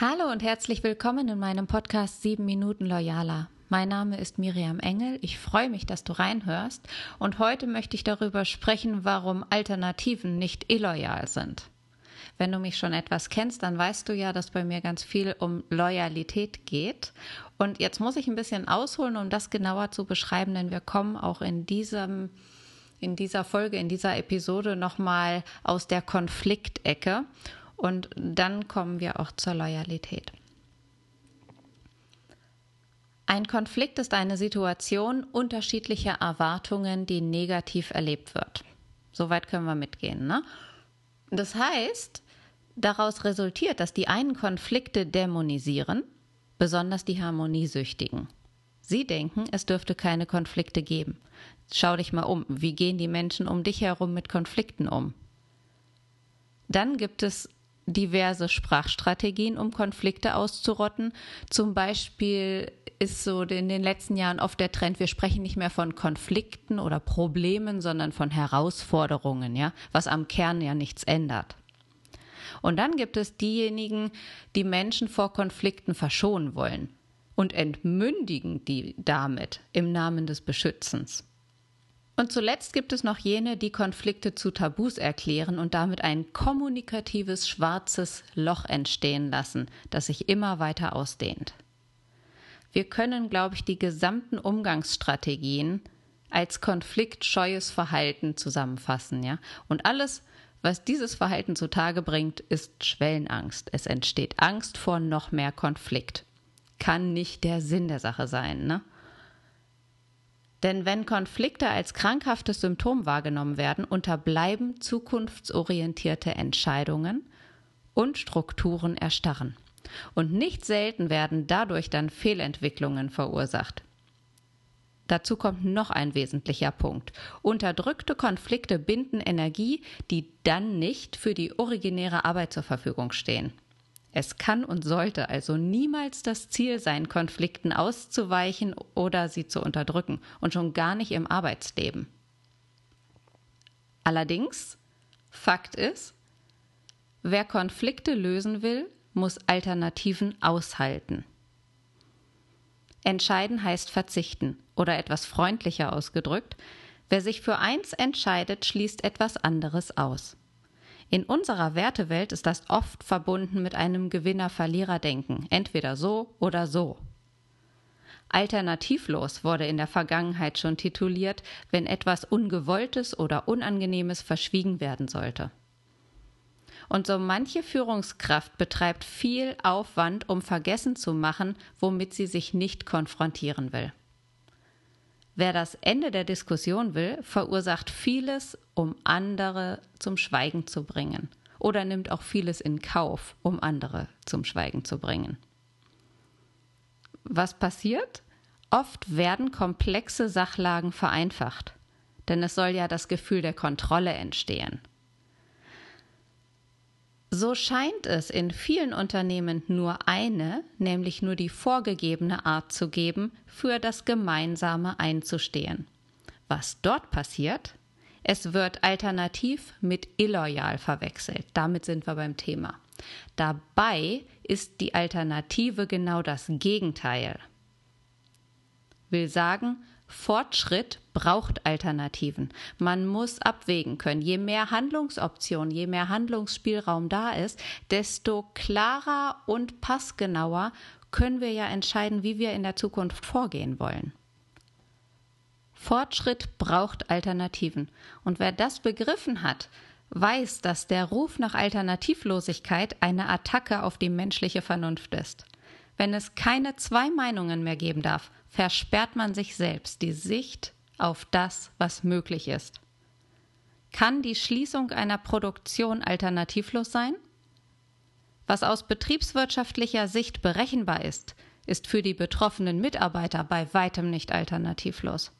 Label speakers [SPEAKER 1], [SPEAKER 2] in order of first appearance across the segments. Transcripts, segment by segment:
[SPEAKER 1] Hallo und herzlich willkommen in meinem Podcast 7 Minuten Loyaler. Mein Name ist Miriam Engel. Ich freue mich, dass du reinhörst. Und heute möchte ich darüber sprechen, warum Alternativen nicht illoyal sind. Wenn du mich schon etwas kennst, dann weißt du ja, dass bei mir ganz viel um Loyalität geht. Und jetzt muss ich ein bisschen ausholen, um das genauer zu beschreiben, denn wir kommen auch in diesem in dieser Folge, in dieser Episode nochmal aus der Konfliktecke und dann kommen wir auch zur Loyalität. Ein Konflikt ist eine Situation unterschiedlicher Erwartungen, die negativ erlebt wird. Soweit können wir mitgehen. Ne? Das heißt, daraus resultiert, dass die einen Konflikte dämonisieren, besonders die Harmoniesüchtigen. Sie denken, es dürfte keine Konflikte geben. Schau dich mal um. Wie gehen die Menschen um dich herum mit Konflikten um? Dann gibt es diverse Sprachstrategien, um Konflikte auszurotten. Zum Beispiel ist so in den letzten Jahren oft der Trend, wir sprechen nicht mehr von Konflikten oder Problemen, sondern von Herausforderungen, ja, was am Kern ja nichts ändert. Und dann gibt es diejenigen, die Menschen vor Konflikten verschonen wollen und entmündigen die damit im Namen des Beschützens. Und zuletzt gibt es noch jene, die Konflikte zu Tabus erklären und damit ein kommunikatives schwarzes Loch entstehen lassen, das sich immer weiter ausdehnt. Wir können, glaube ich, die gesamten Umgangsstrategien als konfliktscheues Verhalten zusammenfassen, ja? Und alles, was dieses Verhalten zutage bringt, ist Schwellenangst. Es entsteht Angst vor noch mehr Konflikt. Kann nicht der Sinn der Sache sein, ne? Denn wenn Konflikte als krankhaftes Symptom wahrgenommen werden, unterbleiben zukunftsorientierte Entscheidungen und Strukturen erstarren. Und nicht selten werden dadurch dann Fehlentwicklungen verursacht. Dazu kommt noch ein wesentlicher Punkt. Unterdrückte Konflikte binden Energie, die dann nicht für die originäre Arbeit zur Verfügung stehen. Es kann und sollte also niemals das Ziel sein, Konflikten auszuweichen oder sie zu unterdrücken und schon gar nicht im Arbeitsleben. Allerdings, Fakt ist, wer Konflikte lösen will, muss Alternativen aushalten. Entscheiden heißt verzichten oder etwas freundlicher ausgedrückt, wer sich für eins entscheidet, schließt etwas anderes aus. In unserer Wertewelt ist das oft verbunden mit einem Gewinner-Verlierer-Denken, entweder so oder so. Alternativlos wurde in der Vergangenheit schon tituliert, wenn etwas Ungewolltes oder Unangenehmes verschwiegen werden sollte. Und so manche Führungskraft betreibt viel Aufwand, um vergessen zu machen, womit sie sich nicht konfrontieren will. Wer das Ende der Diskussion will, verursacht vieles, um andere zum Schweigen zu bringen. Oder nimmt auch vieles in Kauf, um andere zum Schweigen zu bringen. Was passiert? Oft werden komplexe Sachlagen vereinfacht, denn es soll ja das Gefühl der Kontrolle entstehen. So scheint es in vielen Unternehmen nur eine, nämlich nur die vorgegebene Art zu geben, für das Gemeinsame einzustehen. Was dort passiert? Es wird alternativ mit illoyal verwechselt. Damit sind wir beim Thema. Dabei ist die Alternative genau das Gegenteil. Will sagen, Fortschritt braucht Alternativen. Man muss abwägen können. Je mehr Handlungsoptionen, je mehr Handlungsspielraum da ist, desto klarer und passgenauer können wir ja entscheiden, wie wir in der Zukunft vorgehen wollen. Fortschritt braucht Alternativen. Und wer das begriffen hat, weiß, dass der Ruf nach Alternativlosigkeit eine Attacke auf die menschliche Vernunft ist. Wenn es keine zwei Meinungen mehr geben darf, versperrt man sich selbst die Sicht auf das, was möglich ist. Kann die Schließung einer Produktion alternativlos sein? Was aus betriebswirtschaftlicher Sicht berechenbar ist, ist für die betroffenen Mitarbeiter bei weitem nicht alternativlos.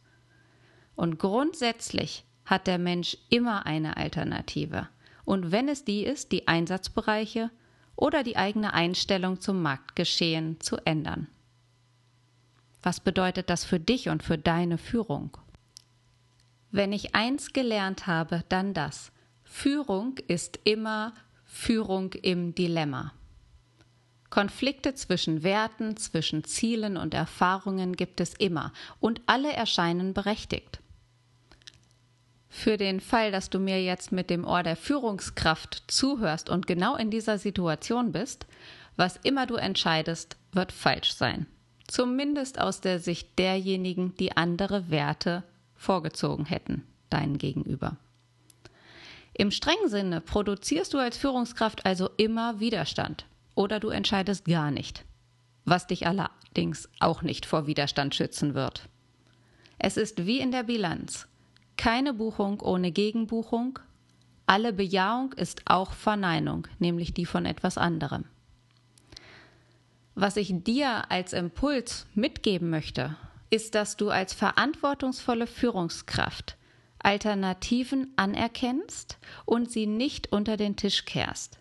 [SPEAKER 1] Und grundsätzlich hat der Mensch immer eine Alternative. Und wenn es die ist, die Einsatzbereiche oder die eigene Einstellung zum Marktgeschehen zu ändern. Was bedeutet das für dich und für deine Führung? Wenn ich eins gelernt habe, dann das. Führung ist immer Führung im Dilemma. Konflikte zwischen Werten, zwischen Zielen und Erfahrungen gibt es immer und alle erscheinen berechtigt. Für den Fall, dass du mir jetzt mit dem Ohr der Führungskraft zuhörst und genau in dieser Situation bist, was immer du entscheidest, wird falsch sein. Zumindest aus der Sicht derjenigen, die andere Werte vorgezogen hätten, deinen Gegenüber. Im strengen Sinne produzierst du als Führungskraft also immer Widerstand oder du entscheidest gar nicht, was dich allerdings auch nicht vor Widerstand schützen wird. Es ist wie in der Bilanz. Keine Buchung ohne Gegenbuchung. Alle Bejahung ist auch Verneinung, nämlich die von etwas anderem. Was ich dir als Impuls mitgeben möchte, ist, dass du als verantwortungsvolle Führungskraft Alternativen anerkennst und sie nicht unter den Tisch kehrst.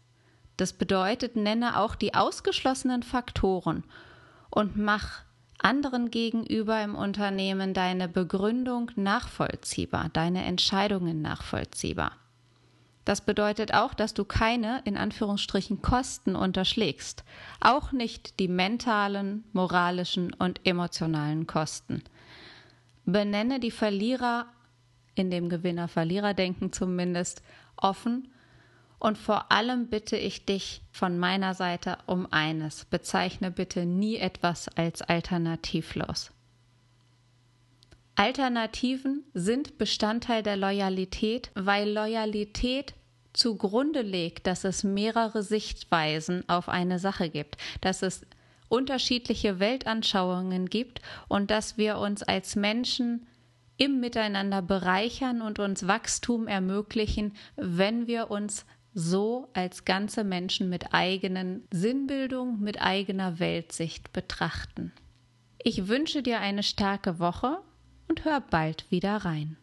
[SPEAKER 1] Das bedeutet, nenne auch die ausgeschlossenen Faktoren und mach anderen gegenüber im Unternehmen deine Begründung nachvollziehbar, deine Entscheidungen nachvollziehbar. Das bedeutet auch, dass du keine, in Anführungsstrichen, Kosten unterschlägst. Auch nicht die mentalen, moralischen und emotionalen Kosten. Benenne die Verlierer in dem Gewinner-Verlierer-Denken zumindest offen und vor allem bitte ich dich von meiner Seite um eines. Bezeichne bitte nie etwas als alternativlos. Alternativen sind Bestandteil der Loyalität, weil Loyalität zugrunde legt, dass es mehrere Sichtweisen auf eine Sache gibt, dass es unterschiedliche Weltanschauungen gibt und dass wir uns als Menschen im Miteinander bereichern und uns Wachstum ermöglichen, wenn wir uns so als ganze Menschen mit eigenen Sinnbildung, mit eigener Weltsicht betrachten. Ich wünsche dir eine starke Woche und hör bald wieder rein.